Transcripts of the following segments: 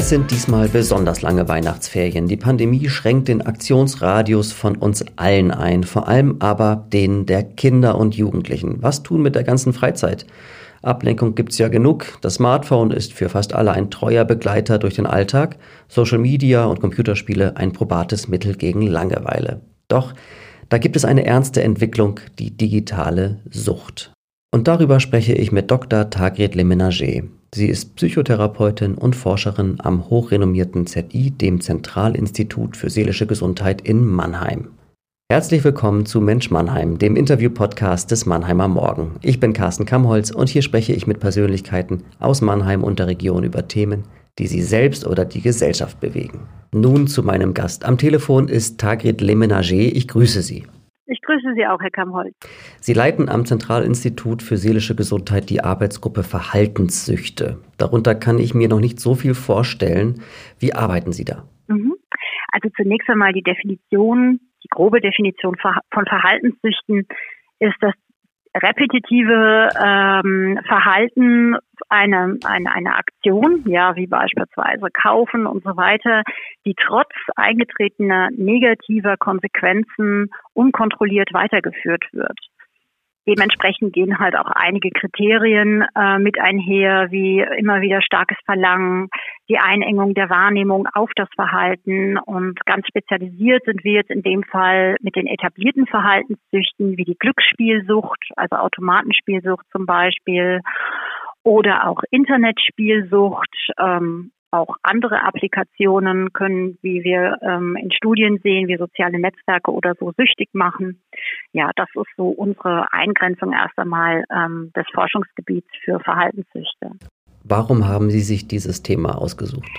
Es sind diesmal besonders lange Weihnachtsferien. Die Pandemie schränkt den Aktionsradius von uns allen ein, vor allem aber den der Kinder und Jugendlichen. Was tun mit der ganzen Freizeit? Ablenkung gibt's ja genug. Das Smartphone ist für fast alle ein treuer Begleiter durch den Alltag, Social Media und Computerspiele ein probates Mittel gegen Langeweile. Doch da gibt es eine ernste Entwicklung, die digitale Sucht. Und darüber spreche ich mit Dr. Tagret Lemenager. Sie ist Psychotherapeutin und Forscherin am hochrenommierten ZI, dem Zentralinstitut für seelische Gesundheit in Mannheim. Herzlich willkommen zu Mensch Mannheim, dem Interview-Podcast des Mannheimer Morgen. Ich bin Carsten Kamholz und hier spreche ich mit Persönlichkeiten aus Mannheim und der Region über Themen, die sie selbst oder die Gesellschaft bewegen. Nun zu meinem Gast. Am Telefon ist Tagrit Lemenager. Ich grüße Sie. Ich grüße Sie auch, Herr Kamholz. Sie leiten am Zentralinstitut für seelische Gesundheit die Arbeitsgruppe Verhaltenssüchte. Darunter kann ich mir noch nicht so viel vorstellen. Wie arbeiten Sie da? Mhm. Also zunächst einmal die Definition, die grobe Definition von Verhaltenssüchten ist, dass repetitive ähm, Verhalten eine, eine, eine Aktion, ja, wie beispielsweise kaufen und so weiter, die trotz eingetretener negativer Konsequenzen unkontrolliert weitergeführt wird. Dementsprechend gehen halt auch einige Kriterien äh, mit einher, wie immer wieder starkes Verlangen, die Einengung der Wahrnehmung auf das Verhalten und ganz spezialisiert sind wir jetzt in dem Fall mit den etablierten Verhaltenssüchten wie die Glücksspielsucht, also Automatenspielsucht zum Beispiel oder auch Internetspielsucht. Ähm, auch andere Applikationen können, wie wir ähm, in Studien sehen, wie soziale Netzwerke oder so süchtig machen. Ja, das ist so unsere Eingrenzung erst einmal ähm, des Forschungsgebiets für Verhaltenssüchte. Warum haben Sie sich dieses Thema ausgesucht?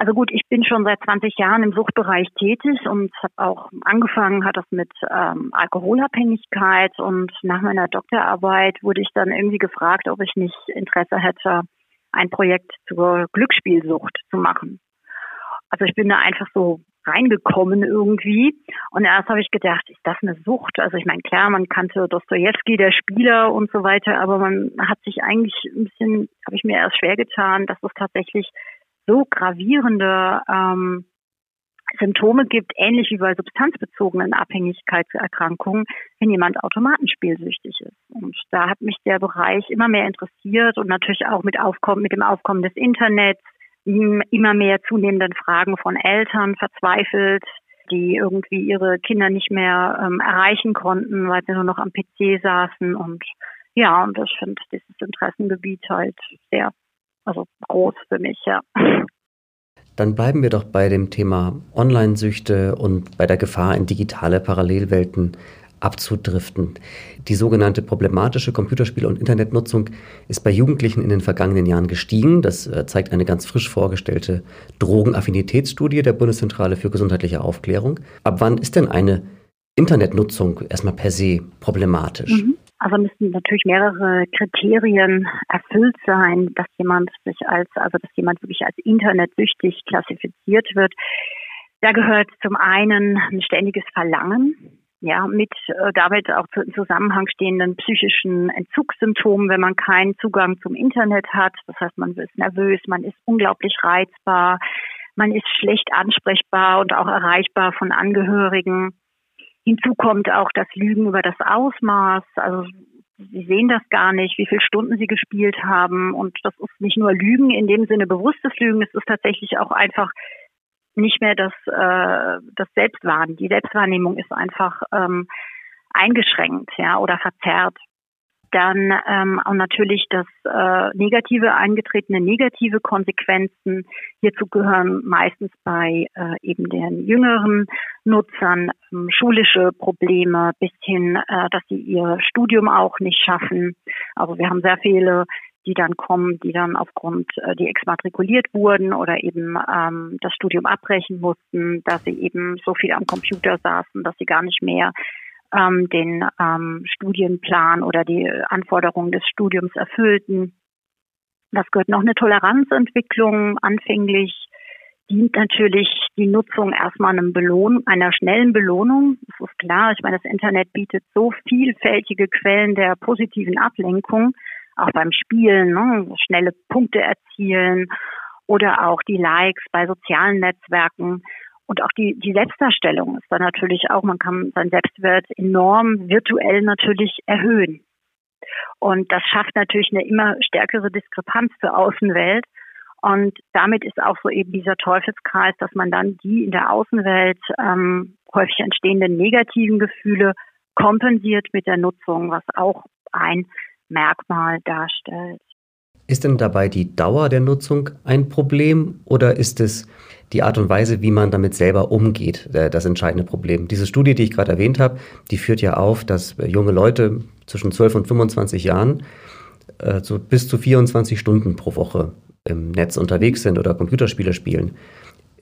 Also gut, ich bin schon seit 20 Jahren im Suchtbereich tätig und habe auch angefangen, hat das mit ähm, Alkoholabhängigkeit und nach meiner Doktorarbeit wurde ich dann irgendwie gefragt, ob ich nicht Interesse hätte, ein Projekt zur Glücksspielsucht zu machen. Also ich bin da einfach so reingekommen irgendwie. Und erst habe ich gedacht, ist das eine Sucht? Also ich meine, klar, man kannte Dostoevsky, der Spieler und so weiter, aber man hat sich eigentlich ein bisschen, habe ich mir erst schwer getan, dass es tatsächlich so gravierende ähm, Symptome gibt, ähnlich wie bei substanzbezogenen Abhängigkeitserkrankungen, wenn jemand automatenspielsüchtig ist. Und da hat mich der Bereich immer mehr interessiert und natürlich auch mit, Aufkommen, mit dem Aufkommen des Internets, immer mehr zunehmenden Fragen von Eltern verzweifelt, die irgendwie ihre Kinder nicht mehr ähm, erreichen konnten, weil sie nur noch am PC saßen. Und ja, und ich finde dieses Interessengebiet halt sehr also groß für mich, ja. Dann bleiben wir doch bei dem Thema Online-Süchte und bei der Gefahr, in digitale Parallelwelten abzudriften. Die sogenannte problematische Computerspiele- und Internetnutzung ist bei Jugendlichen in den vergangenen Jahren gestiegen. Das äh, zeigt eine ganz frisch vorgestellte Drogenaffinitätsstudie der Bundeszentrale für gesundheitliche Aufklärung. Ab wann ist denn eine Internetnutzung erstmal per se problematisch? Mhm. Also müssen natürlich mehrere Kriterien erfüllt sein, dass jemand sich als, also dass jemand wirklich als internetsüchtig klassifiziert wird. Da gehört zum einen ein ständiges Verlangen, ja, mit äh, damit auch zu, im Zusammenhang stehenden psychischen Entzugssymptomen, wenn man keinen Zugang zum Internet hat. Das heißt, man ist nervös, man ist unglaublich reizbar, man ist schlecht ansprechbar und auch erreichbar von Angehörigen. Hinzu kommt auch das Lügen über das Ausmaß. Also sie sehen das gar nicht, wie viele Stunden sie gespielt haben. Und das ist nicht nur Lügen in dem Sinne bewusstes Lügen, es ist tatsächlich auch einfach nicht mehr das, äh, das Selbstwahrnehmen. Die Selbstwahrnehmung ist einfach ähm, eingeschränkt, ja, oder verzerrt. Dann ähm, auch natürlich das äh, negative, eingetretene negative Konsequenzen. Hierzu gehören meistens bei äh, eben den jüngeren Nutzern ähm, schulische Probleme bis hin, äh, dass sie ihr Studium auch nicht schaffen. Also wir haben sehr viele die dann kommen, die dann aufgrund, äh, die exmatrikuliert wurden oder eben ähm, das Studium abbrechen mussten, dass sie eben so viel am Computer saßen, dass sie gar nicht mehr ähm, den ähm, Studienplan oder die Anforderungen des Studiums erfüllten. Das gehört noch eine Toleranzentwicklung. Anfänglich dient natürlich die Nutzung erstmal einem Belohn, einer schnellen Belohnung. Das ist klar. Ich meine, das Internet bietet so vielfältige Quellen der positiven Ablenkung, auch beim Spielen, ne? schnelle Punkte erzielen oder auch die Likes bei sozialen Netzwerken. Und auch die, die Selbstdarstellung ist dann natürlich auch, man kann seinen Selbstwert enorm virtuell natürlich erhöhen. Und das schafft natürlich eine immer stärkere Diskrepanz zur Außenwelt. Und damit ist auch so eben dieser Teufelskreis, dass man dann die in der Außenwelt ähm, häufig entstehenden negativen Gefühle kompensiert mit der Nutzung, was auch ein Merkmal darstellt. Ist denn dabei die Dauer der Nutzung ein Problem oder ist es die Art und Weise, wie man damit selber umgeht, äh, das entscheidende Problem? Diese Studie, die ich gerade erwähnt habe, die führt ja auf, dass junge Leute zwischen 12 und 25 Jahren äh, so bis zu 24 Stunden pro Woche im Netz unterwegs sind oder Computerspiele spielen.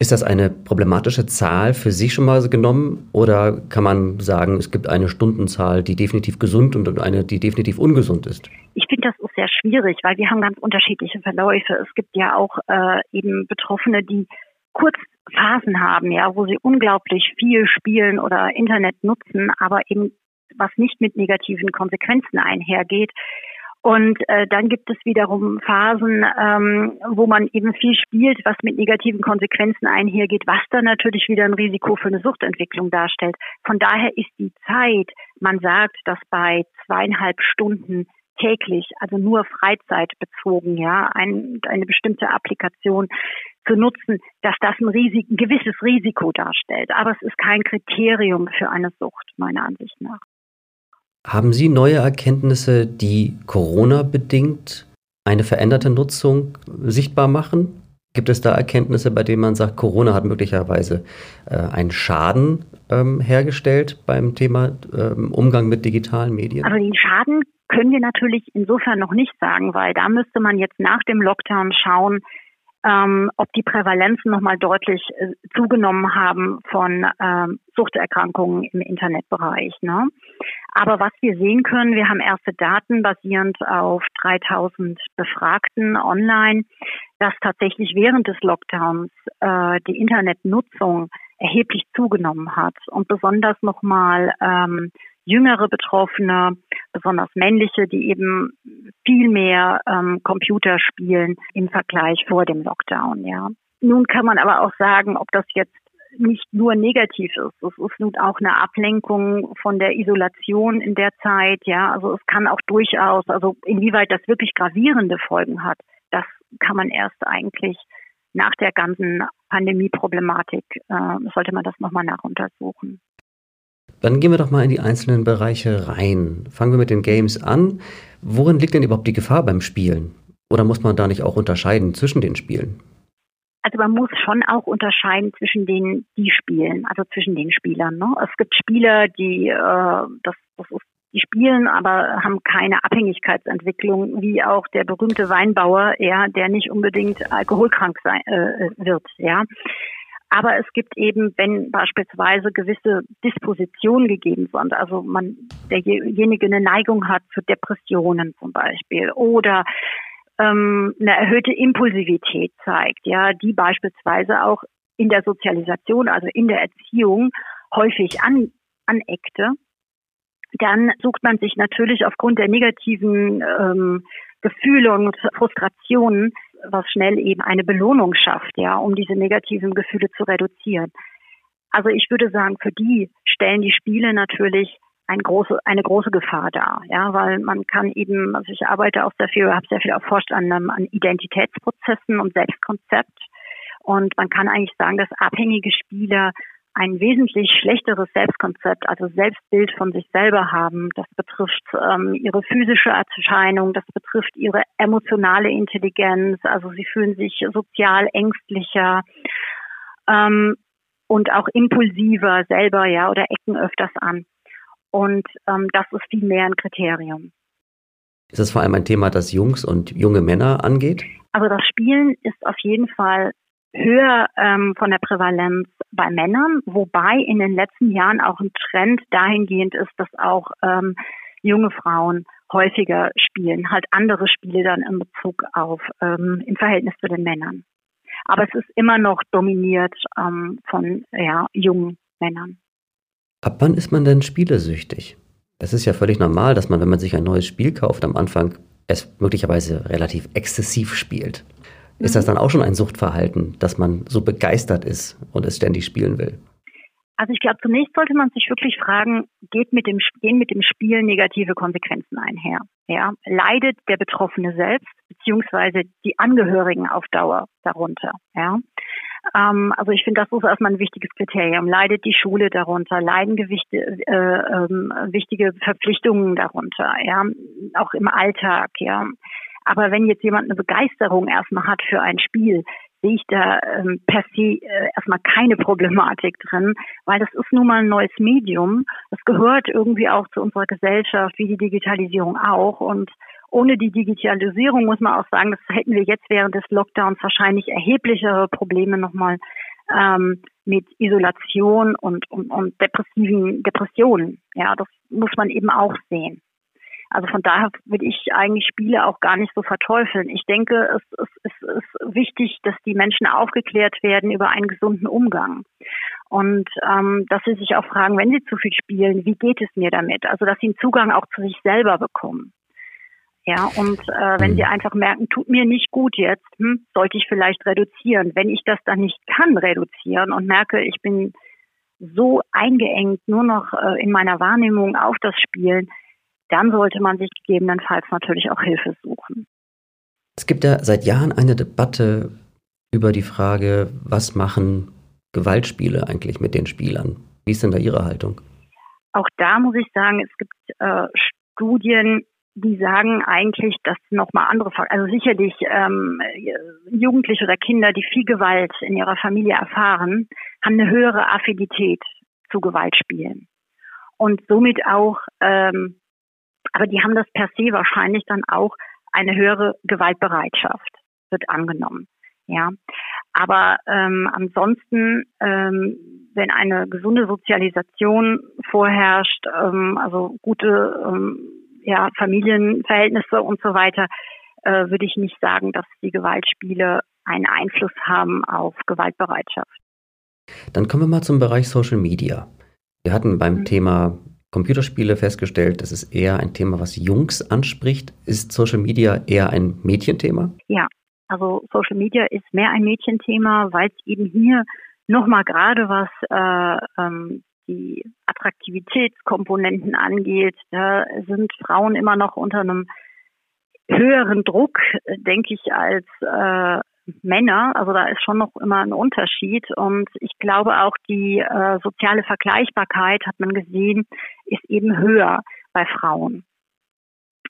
Ist das eine problematische Zahl für sich schon mal genommen oder kann man sagen, es gibt eine Stundenzahl, die definitiv gesund und eine, die definitiv ungesund ist? Ich finde das auch sehr schwierig, weil wir haben ganz unterschiedliche Verläufe. Es gibt ja auch äh, eben Betroffene, die kurz Phasen haben, ja, wo sie unglaublich viel spielen oder Internet nutzen, aber eben was nicht mit negativen Konsequenzen einhergeht. Und äh, dann gibt es wiederum Phasen, ähm, wo man eben viel spielt, was mit negativen Konsequenzen einhergeht, was dann natürlich wieder ein Risiko für eine Suchtentwicklung darstellt. Von daher ist die Zeit, man sagt, dass bei zweieinhalb Stunden täglich, also nur freizeitbezogen, ja, ein, eine bestimmte Applikation zu nutzen, dass das ein, Risik, ein gewisses Risiko darstellt. Aber es ist kein Kriterium für eine Sucht, meiner Ansicht nach. Haben Sie neue Erkenntnisse, die Corona-bedingt eine veränderte Nutzung sichtbar machen? Gibt es da Erkenntnisse, bei denen man sagt, Corona hat möglicherweise äh, einen Schaden ähm, hergestellt beim Thema ähm, Umgang mit digitalen Medien? Also den Schaden können wir natürlich insofern noch nicht sagen, weil da müsste man jetzt nach dem Lockdown schauen, ähm, ob die Prävalenzen nochmal deutlich äh, zugenommen haben von ähm, Suchterkrankungen im Internetbereich. Ne? Aber was wir sehen können, wir haben erste Daten basierend auf 3000 Befragten online, dass tatsächlich während des Lockdowns äh, die Internetnutzung erheblich zugenommen hat und besonders nochmal ähm, jüngere Betroffene, besonders männliche, die eben viel mehr ähm, Computer spielen im Vergleich vor dem Lockdown. Ja. Nun kann man aber auch sagen, ob das jetzt nicht nur negativ ist. Es ist nun auch eine Ablenkung von der Isolation in der Zeit. Ja, also es kann auch durchaus, also inwieweit das wirklich gravierende Folgen hat, das kann man erst eigentlich nach der ganzen Pandemie-Problematik, äh, sollte man das nochmal nachuntersuchen. Dann gehen wir doch mal in die einzelnen Bereiche rein. Fangen wir mit den Games an. Worin liegt denn überhaupt die Gefahr beim Spielen? Oder muss man da nicht auch unterscheiden zwischen den Spielen? Also man muss schon auch unterscheiden zwischen den, die spielen, also zwischen den Spielern. Ne? Es gibt Spieler, die äh, das, das ist, die spielen, aber haben keine Abhängigkeitsentwicklung, wie auch der berühmte Weinbauer, ja, der nicht unbedingt alkoholkrank sein äh, wird, ja. Aber es gibt eben, wenn beispielsweise gewisse Dispositionen gegeben sind, also man derjenige eine Neigung hat zu Depressionen zum Beispiel oder ähm, eine erhöhte Impulsivität zeigt, ja, die beispielsweise auch in der Sozialisation, also in der Erziehung häufig an, aneckte, dann sucht man sich natürlich aufgrund der negativen ähm, Gefühle und Frustrationen was schnell eben eine Belohnung schafft, ja, um diese negativen Gefühle zu reduzieren. Also ich würde sagen, für die stellen die Spiele natürlich eine große, eine große Gefahr dar, ja, weil man kann eben, also ich arbeite auch sehr viel, habe sehr viel erforscht an, an Identitätsprozessen und Selbstkonzept. Und man kann eigentlich sagen, dass abhängige Spieler ein wesentlich schlechteres Selbstkonzept, also Selbstbild von sich selber haben. Das betrifft ähm, ihre physische Erscheinung, das betrifft ihre emotionale Intelligenz, also sie fühlen sich sozial ängstlicher ähm, und auch impulsiver selber, ja, oder ecken öfters an. Und ähm, das ist viel mehr ein Kriterium. Ist das vor allem ein Thema, das Jungs und junge Männer angeht? Also das Spielen ist auf jeden Fall höher ähm, von der Prävalenz bei Männern, wobei in den letzten Jahren auch ein Trend dahingehend ist, dass auch ähm, junge Frauen häufiger spielen, halt andere Spiele dann in Bezug auf ähm, im Verhältnis zu den Männern. Aber es ist immer noch dominiert ähm, von ja, jungen Männern. Ab wann ist man denn spielesüchtig? Es ist ja völlig normal, dass man, wenn man sich ein neues Spiel kauft, am Anfang es möglicherweise relativ exzessiv spielt. Ist das dann auch schon ein Suchtverhalten, dass man so begeistert ist und es ständig spielen will? Also ich glaube, zunächst sollte man sich wirklich fragen, geht mit dem, gehen mit dem Spiel negative Konsequenzen einher? Ja, leidet der Betroffene selbst beziehungsweise die Angehörigen auf Dauer darunter? Ja, ähm, also ich finde, das ist erstmal ein wichtiges Kriterium. Leidet die Schule darunter? Leiden Gewichte, äh, äh, wichtige Verpflichtungen darunter? Ja, auch im Alltag. Ja, aber wenn jetzt jemand eine Begeisterung erstmal hat für ein Spiel, sehe ich da ähm, per se äh, erstmal keine Problematik drin, weil das ist nun mal ein neues Medium. Das gehört irgendwie auch zu unserer Gesellschaft, wie die Digitalisierung auch. Und ohne die Digitalisierung muss man auch sagen, das hätten wir jetzt während des Lockdowns wahrscheinlich erheblichere Probleme nochmal ähm, mit Isolation und, und, und depressiven Depressionen. Ja, das muss man eben auch sehen. Also von daher will ich eigentlich Spiele auch gar nicht so verteufeln. Ich denke, es, es, es ist wichtig, dass die Menschen aufgeklärt werden über einen gesunden Umgang. Und ähm, dass sie sich auch fragen, wenn sie zu viel spielen, wie geht es mir damit? Also dass sie einen Zugang auch zu sich selber bekommen. Ja, und äh, wenn sie mhm. einfach merken, tut mir nicht gut jetzt, hm, sollte ich vielleicht reduzieren. Wenn ich das dann nicht kann, reduzieren und merke, ich bin so eingeengt nur noch äh, in meiner Wahrnehmung auf das Spielen, dann sollte man sich gegebenenfalls natürlich auch Hilfe suchen. Es gibt ja seit Jahren eine Debatte über die Frage, was machen Gewaltspiele eigentlich mit den Spielern? Wie ist denn da Ihre Haltung? Auch da muss ich sagen, es gibt äh, Studien, die sagen eigentlich, dass nochmal andere, also sicherlich ähm, Jugendliche oder Kinder, die viel Gewalt in ihrer Familie erfahren, haben eine höhere Affinität zu Gewaltspielen und somit auch ähm, aber die haben das per se wahrscheinlich dann auch eine höhere Gewaltbereitschaft, wird angenommen. Ja, aber ähm, ansonsten, ähm, wenn eine gesunde Sozialisation vorherrscht, ähm, also gute ähm, ja, Familienverhältnisse und so weiter, äh, würde ich nicht sagen, dass die Gewaltspiele einen Einfluss haben auf Gewaltbereitschaft. Dann kommen wir mal zum Bereich Social Media. Wir hatten beim mhm. Thema Computerspiele festgestellt, das ist eher ein Thema, was Jungs anspricht. Ist Social Media eher ein Mädchenthema? Ja, also Social Media ist mehr ein Mädchenthema, weil es eben hier nochmal gerade was äh, ähm, die Attraktivitätskomponenten angeht, da sind Frauen immer noch unter einem höheren Druck, denke ich, als äh, Männer. Also da ist schon noch immer ein Unterschied. Und ich glaube auch die äh, soziale Vergleichbarkeit, hat man gesehen, ist eben höher bei Frauen.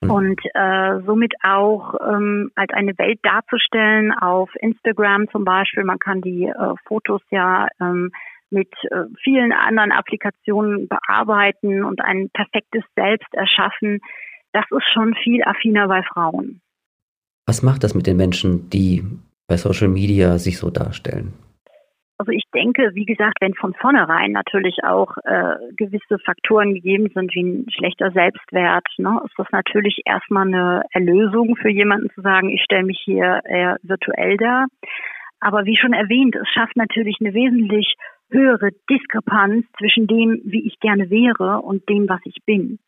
Mhm. Und äh, somit auch ähm, als eine Welt darzustellen auf Instagram zum Beispiel. Man kann die äh, Fotos ja ähm, mit äh, vielen anderen Applikationen bearbeiten und ein perfektes Selbst erschaffen. Das ist schon viel affiner bei Frauen. Was macht das mit den Menschen, die bei Social Media sich so darstellen? Also ich denke, wie gesagt, wenn von vornherein natürlich auch äh, gewisse Faktoren gegeben sind, wie ein schlechter Selbstwert, ne, ist das natürlich erstmal eine Erlösung für jemanden zu sagen, ich stelle mich hier eher virtuell dar. Aber wie schon erwähnt, es schafft natürlich eine wesentlich höhere Diskrepanz zwischen dem, wie ich gerne wäre und dem, was ich bin.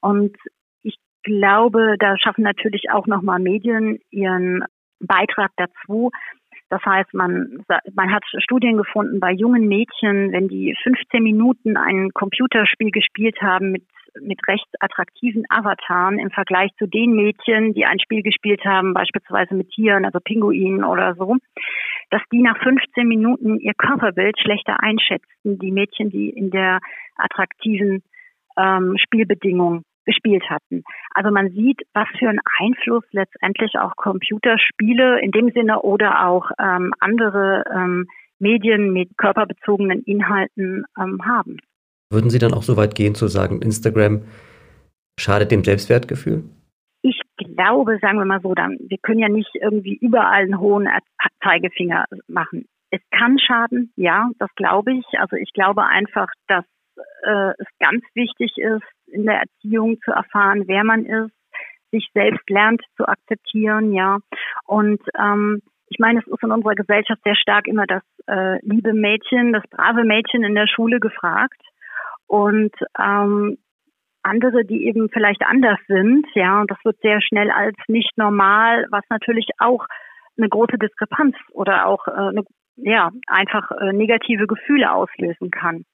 Und ich glaube, da schaffen natürlich auch nochmal Medien ihren Beitrag dazu. Das heißt, man, man hat Studien gefunden bei jungen Mädchen, wenn die 15 Minuten ein Computerspiel gespielt haben mit, mit recht attraktiven Avataren im Vergleich zu den Mädchen, die ein Spiel gespielt haben, beispielsweise mit Tieren, also Pinguinen oder so, dass die nach 15 Minuten ihr Körperbild schlechter einschätzten, die Mädchen, die in der attraktiven ähm, Spielbedingung gespielt hatten. Also man sieht, was für einen Einfluss letztendlich auch Computerspiele in dem Sinne oder auch ähm, andere ähm, Medien mit körperbezogenen Inhalten ähm, haben. Würden Sie dann auch so weit gehen zu sagen, Instagram schadet dem Selbstwertgefühl? Ich glaube, sagen wir mal so, dann, wir können ja nicht irgendwie überall einen hohen Zeigefinger machen. Es kann schaden, ja, das glaube ich. Also ich glaube einfach, dass äh, es ganz wichtig ist, in der Erziehung zu erfahren, wer man ist, sich selbst lernt zu akzeptieren, ja. Und ähm, ich meine, es ist in unserer Gesellschaft sehr stark immer das äh, liebe Mädchen, das brave Mädchen in der Schule gefragt. Und ähm, andere, die eben vielleicht anders sind, ja, und das wird sehr schnell als nicht normal, was natürlich auch eine große Diskrepanz oder auch äh, eine, ja, einfach äh, negative Gefühle auslösen kann.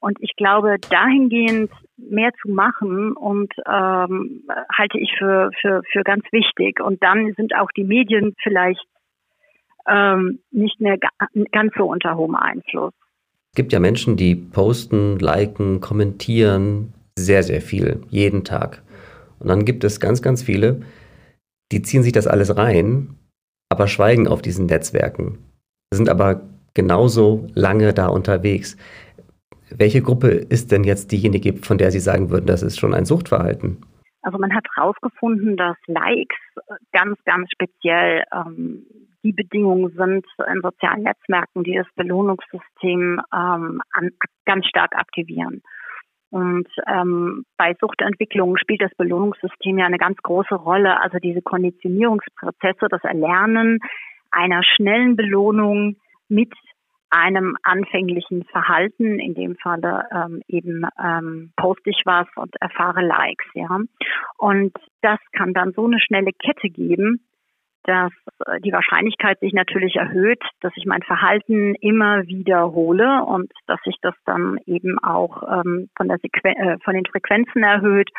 Und ich glaube, dahingehend mehr zu machen und ähm, halte ich für, für, für ganz wichtig. Und dann sind auch die Medien vielleicht ähm, nicht mehr ganz so unter hohem Einfluss. Es gibt ja Menschen, die posten, liken, kommentieren sehr, sehr viel, jeden Tag. Und dann gibt es ganz, ganz viele, die ziehen sich das alles rein, aber schweigen auf diesen Netzwerken, sind aber genauso lange da unterwegs. Welche Gruppe ist denn jetzt diejenige, von der Sie sagen würden, das ist schon ein Suchtverhalten? Also man hat herausgefunden, dass Likes ganz, ganz speziell ähm, die Bedingungen sind in sozialen Netzwerken, die das Belohnungssystem ähm, an, ganz stark aktivieren. Und ähm, bei Suchtentwicklungen spielt das Belohnungssystem ja eine ganz große Rolle. Also diese Konditionierungsprozesse, das Erlernen einer schnellen Belohnung mit einem anfänglichen Verhalten, in dem Falle ähm, eben ähm, poste ich was und erfahre Likes, ja. Und das kann dann so eine schnelle Kette geben, dass äh, die Wahrscheinlichkeit sich natürlich erhöht, dass ich mein Verhalten immer wiederhole und dass sich das dann eben auch ähm, von, der äh, von den Frequenzen erhöht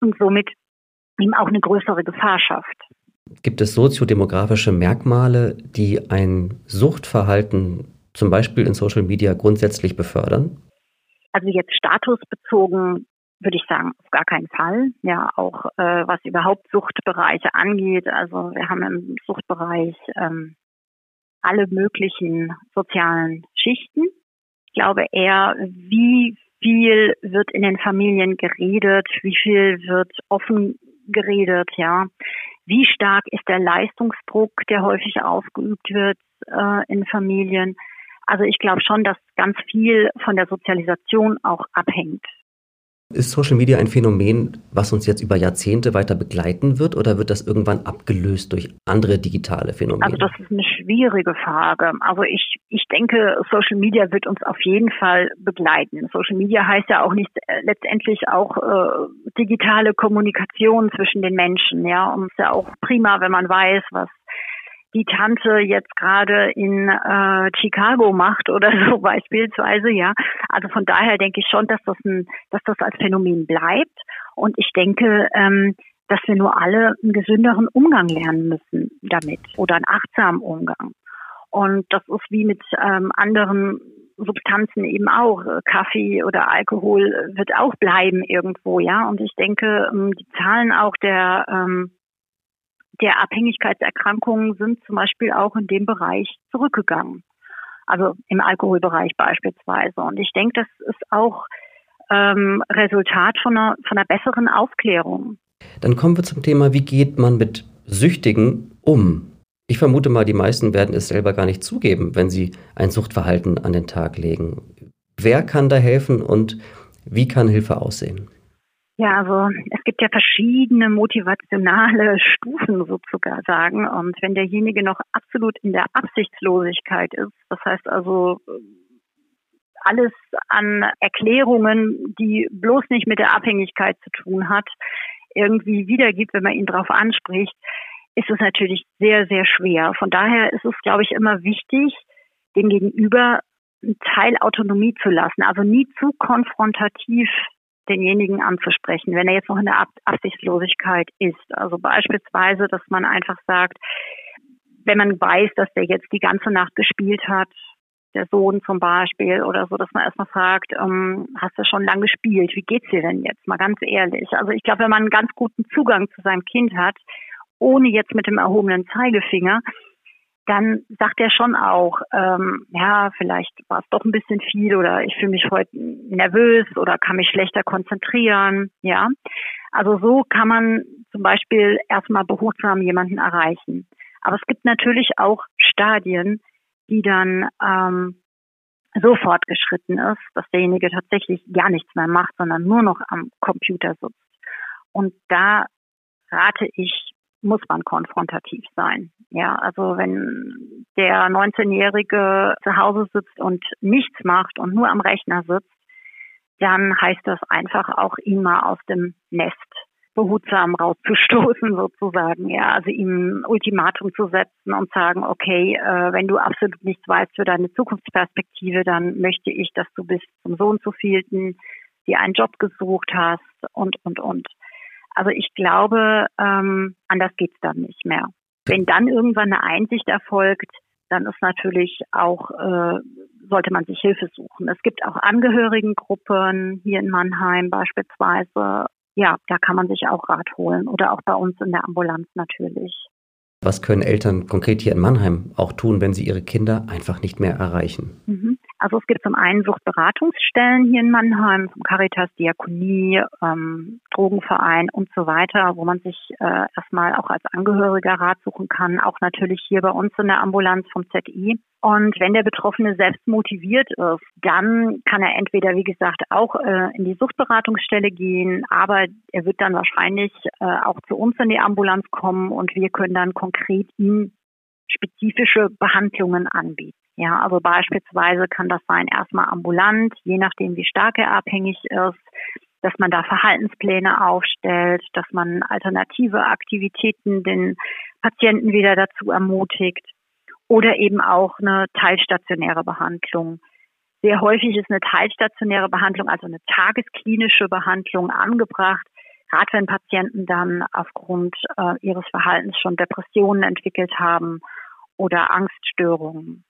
und somit eben auch eine größere Gefahr schafft. Gibt es soziodemografische Merkmale, die ein Suchtverhalten zum Beispiel in Social Media grundsätzlich befördern? Also jetzt statusbezogen würde ich sagen, auf gar keinen Fall. Ja, auch äh, was überhaupt Suchtbereiche angeht. Also wir haben im Suchtbereich ähm, alle möglichen sozialen Schichten. Ich glaube eher, wie viel wird in den Familien geredet, wie viel wird offen geredet, ja. Wie stark ist der Leistungsdruck, der häufig ausgeübt wird äh, in Familien? Also ich glaube schon, dass ganz viel von der Sozialisation auch abhängt. Ist Social Media ein Phänomen, was uns jetzt über Jahrzehnte weiter begleiten wird oder wird das irgendwann abgelöst durch andere digitale Phänomene? Also das ist eine schwierige Frage. Also ich, ich denke, Social Media wird uns auf jeden Fall begleiten. Social Media heißt ja auch nicht äh, letztendlich auch äh, digitale Kommunikation zwischen den Menschen. Ja, und es ist ja auch prima, wenn man weiß, was die Tante jetzt gerade in äh, Chicago macht oder so beispielsweise, ja. Also von daher denke ich schon, dass das ein, dass das als Phänomen bleibt. Und ich denke, ähm, dass wir nur alle einen gesünderen Umgang lernen müssen damit oder einen achtsamen Umgang. Und das ist wie mit ähm, anderen Substanzen eben auch. Kaffee oder Alkohol wird auch bleiben irgendwo, ja. Und ich denke, ähm, die Zahlen auch der ähm, der Abhängigkeitserkrankungen sind zum Beispiel auch in dem Bereich zurückgegangen. Also im Alkoholbereich beispielsweise. Und ich denke, das ist auch ähm, Resultat von einer, von einer besseren Aufklärung. Dann kommen wir zum Thema, wie geht man mit Süchtigen um? Ich vermute mal, die meisten werden es selber gar nicht zugeben, wenn sie ein Suchtverhalten an den Tag legen. Wer kann da helfen und wie kann Hilfe aussehen? Ja, also es gibt ja verschiedene motivationale Stufen sozusagen. Und wenn derjenige noch absolut in der Absichtslosigkeit ist, das heißt also alles an Erklärungen, die bloß nicht mit der Abhängigkeit zu tun hat, irgendwie wiedergibt, wenn man ihn darauf anspricht, ist es natürlich sehr, sehr schwer. Von daher ist es, glaube ich, immer wichtig, dem Gegenüber einen Teil Autonomie zu lassen, also nie zu konfrontativ denjenigen anzusprechen, wenn er jetzt noch in der Ab Absichtslosigkeit ist. Also beispielsweise, dass man einfach sagt, wenn man weiß, dass der jetzt die ganze Nacht gespielt hat, der Sohn zum Beispiel oder so, dass man erstmal fragt, ähm, hast du schon lange gespielt? Wie geht's dir denn jetzt? Mal ganz ehrlich. Also ich glaube, wenn man einen ganz guten Zugang zu seinem Kind hat, ohne jetzt mit dem erhobenen Zeigefinger, dann sagt er schon auch, ähm, ja, vielleicht war es doch ein bisschen viel oder ich fühle mich heute nervös oder kann mich schlechter konzentrieren, ja. Also so kann man zum Beispiel erstmal behutsam jemanden erreichen. Aber es gibt natürlich auch Stadien, die dann ähm, so fortgeschritten ist, dass derjenige tatsächlich gar nichts mehr macht, sondern nur noch am Computer sitzt. Und da rate ich muss man konfrontativ sein. Ja, also wenn der 19-Jährige zu Hause sitzt und nichts macht und nur am Rechner sitzt, dann heißt das einfach auch ihn mal aus dem Nest behutsam rauszustoßen sozusagen, ja, also ihm Ultimatum zu setzen und sagen, okay, äh, wenn du absolut nichts weißt für deine Zukunftsperspektive, dann möchte ich, dass du bis zum Sohn zu vielten dir einen Job gesucht hast und und und. Also ich glaube, ähm, anders geht's dann nicht mehr. Wenn dann irgendwann eine Einsicht erfolgt, dann ist natürlich auch, äh, sollte man sich Hilfe suchen. Es gibt auch Angehörigengruppen hier in Mannheim beispielsweise. Ja, da kann man sich auch Rat holen oder auch bei uns in der Ambulanz natürlich. Was können Eltern konkret hier in Mannheim auch tun, wenn sie ihre Kinder einfach nicht mehr erreichen? Mhm. Also es gibt zum einen Suchtberatungsstellen hier in Mannheim, zum Caritas, Diakonie, ähm, Drogenverein und so weiter, wo man sich äh, erstmal auch als Angehöriger Rat suchen kann, auch natürlich hier bei uns in der Ambulanz vom ZI. Und wenn der Betroffene selbst motiviert ist, dann kann er entweder, wie gesagt, auch äh, in die Suchtberatungsstelle gehen, aber er wird dann wahrscheinlich äh, auch zu uns in die Ambulanz kommen und wir können dann konkret ihm spezifische Behandlungen anbieten. Ja, also beispielsweise kann das sein erstmal ambulant, je nachdem wie stark er abhängig ist, dass man da Verhaltenspläne aufstellt, dass man alternative Aktivitäten den Patienten wieder dazu ermutigt oder eben auch eine teilstationäre Behandlung. Sehr häufig ist eine teilstationäre Behandlung, also eine tagesklinische Behandlung angebracht, gerade wenn Patienten dann aufgrund äh, ihres Verhaltens schon Depressionen entwickelt haben oder Angststörungen.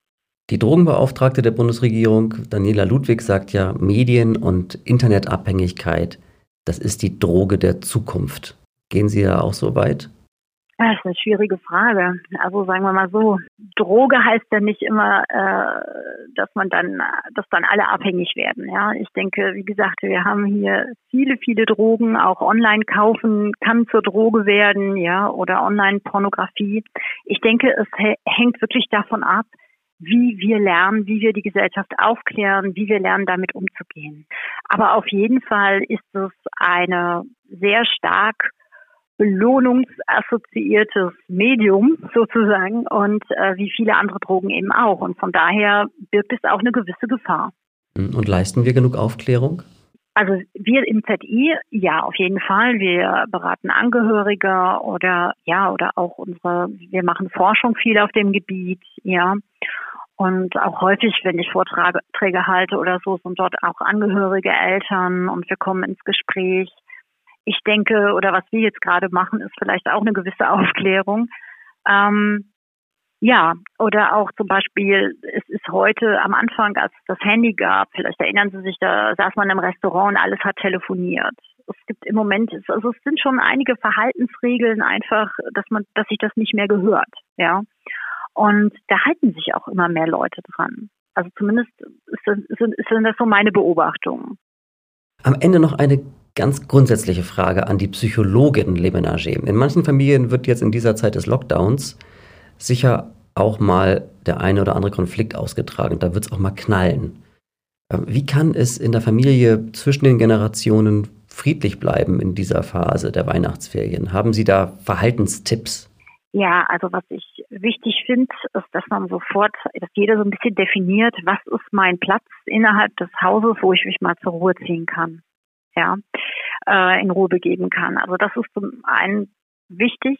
Die Drogenbeauftragte der Bundesregierung, Daniela Ludwig, sagt ja, Medien- und Internetabhängigkeit, das ist die Droge der Zukunft. Gehen Sie da auch so weit? Das ist eine schwierige Frage. Also sagen wir mal so, Droge heißt ja nicht immer, äh, dass man dann, dass dann alle abhängig werden. Ja, ich denke, wie gesagt, wir haben hier viele, viele Drogen, auch online kaufen kann zur Droge werden, ja, oder Online-Pornografie. Ich denke, es hängt wirklich davon ab, wie wir lernen, wie wir die Gesellschaft aufklären, wie wir lernen, damit umzugehen. Aber auf jeden Fall ist es eine sehr stark belohnungsassoziiertes Medium sozusagen und äh, wie viele andere Drogen eben auch. Und von daher birgt es auch eine gewisse Gefahr. Und leisten wir genug Aufklärung? Also wir im ZI, ja, auf jeden Fall. Wir beraten Angehörige oder ja, oder auch unsere, wir machen Forschung viel auf dem Gebiet, ja. Und auch häufig, wenn ich Vorträge halte oder so, sind dort auch Angehörige, Eltern und wir kommen ins Gespräch. Ich denke, oder was wir jetzt gerade machen, ist vielleicht auch eine gewisse Aufklärung. Ähm, ja, oder auch zum Beispiel, es ist heute am Anfang, als es das Handy gab, vielleicht erinnern Sie sich, da saß man im Restaurant und alles hat telefoniert. Es gibt im Moment, also es sind schon einige Verhaltensregeln einfach, dass man, dass sich das nicht mehr gehört, ja. Und da halten sich auch immer mehr Leute dran. Also zumindest sind, sind, sind das so meine Beobachtungen. Am Ende noch eine ganz grundsätzliche Frage an die Psychologin Lemenager. In manchen Familien wird jetzt in dieser Zeit des Lockdowns sicher auch mal der eine oder andere Konflikt ausgetragen. Da wird es auch mal knallen. Ähm, wie kann es in der Familie zwischen den Generationen friedlich bleiben in dieser Phase der Weihnachtsferien? Haben Sie da Verhaltenstipps? Ja, also was ich wichtig finde, ist, dass man sofort, dass jeder so ein bisschen definiert, was ist mein Platz innerhalb des Hauses, wo ich mich mal zur Ruhe ziehen kann, ja, äh, in Ruhe begeben kann. Also das ist zum einen wichtig,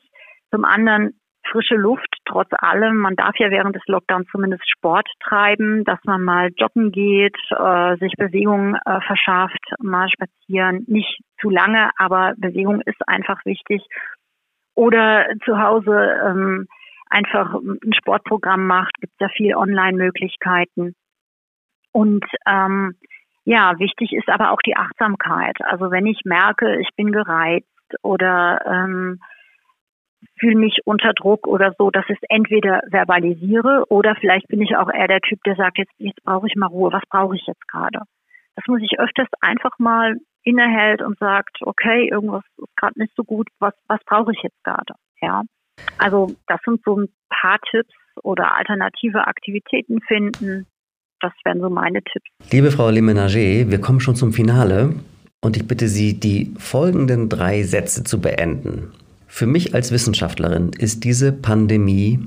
zum anderen frische Luft, trotz allem. Man darf ja während des Lockdowns zumindest Sport treiben, dass man mal joggen geht, äh, sich Bewegung äh, verschafft, mal spazieren. Nicht zu lange, aber Bewegung ist einfach wichtig oder zu Hause ähm, einfach ein Sportprogramm macht, gibt es ja viel Online-Möglichkeiten. Und ähm, ja, wichtig ist aber auch die Achtsamkeit. Also wenn ich merke, ich bin gereizt oder ähm, fühle mich unter Druck oder so, dass ich es entweder verbalisiere oder vielleicht bin ich auch eher der Typ, der sagt, jetzt, jetzt brauche ich mal Ruhe, was brauche ich jetzt gerade? Das muss ich öfters einfach mal innehält und sagt, okay, irgendwas ist gerade nicht so gut, was, was brauche ich jetzt gerade? Ja. Also das sind so ein paar Tipps oder alternative Aktivitäten finden. Das wären so meine Tipps. Liebe Frau Lemenager, wir kommen schon zum Finale und ich bitte Sie, die folgenden drei Sätze zu beenden. Für mich als Wissenschaftlerin ist diese Pandemie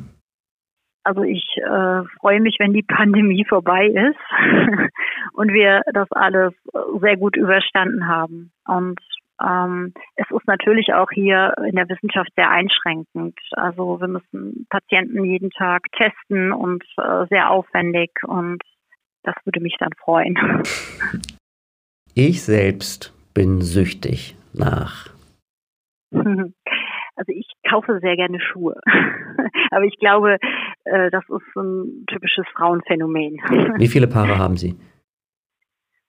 also ich äh, freue mich, wenn die Pandemie vorbei ist und wir das alles sehr gut überstanden haben. Und Ähm, es ist natürlich auch hier in der Wissenschaft sehr einschränkend. Also wir müssen Patienten jeden Tag testen und äh, sehr aufwendig und das würde mich dann freuen. Ich selbst bin süchtig nach. Also ich kaufe sehr gerne Schuhe. Aber ich glaube, äh, das ist ein typisches Frauenphänomen. Wie viele Paare haben Sie?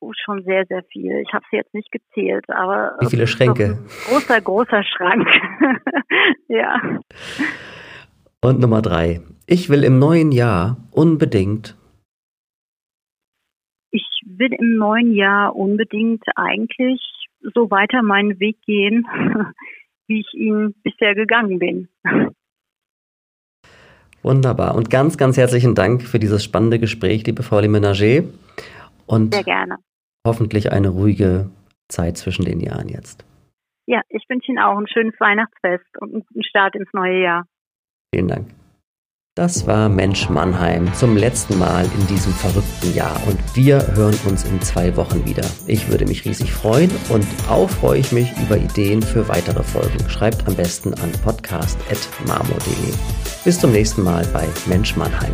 Oh, schon sehr, sehr viel. Ich habe sie jetzt nicht gezählt, aber. Wie viele Schränke? großer, großer Schrank. ja. Und Nummer drei. Ich will im neuen Jahr unbedingt. Ich will im neuen Jahr unbedingt eigentlich so weiter meinen Weg gehen, wie ich ihn bisher gegangen bin. Wunderbar. Und ganz, ganz herzlichen Dank für dieses spannende Gespräch, liebe Frau Limenager. Und Sehr gerne. Hoffentlich eine ruhige Zeit zwischen den Jahren jetzt. Ja, ich wünsche Ihnen auch ein schönes Weihnachtsfest und einen guten Start ins neue Jahr. Vielen Dank. Das war Mensch Mannheim zum letzten Mal in diesem verrückten Jahr und wir hören uns in zwei Wochen wieder. Ich würde mich riesig freuen und auch freue ich mich über Ideen für weitere Folgen. Schreibt am besten an podcast.marmo.de. Bis zum nächsten Mal bei Mensch Mannheim.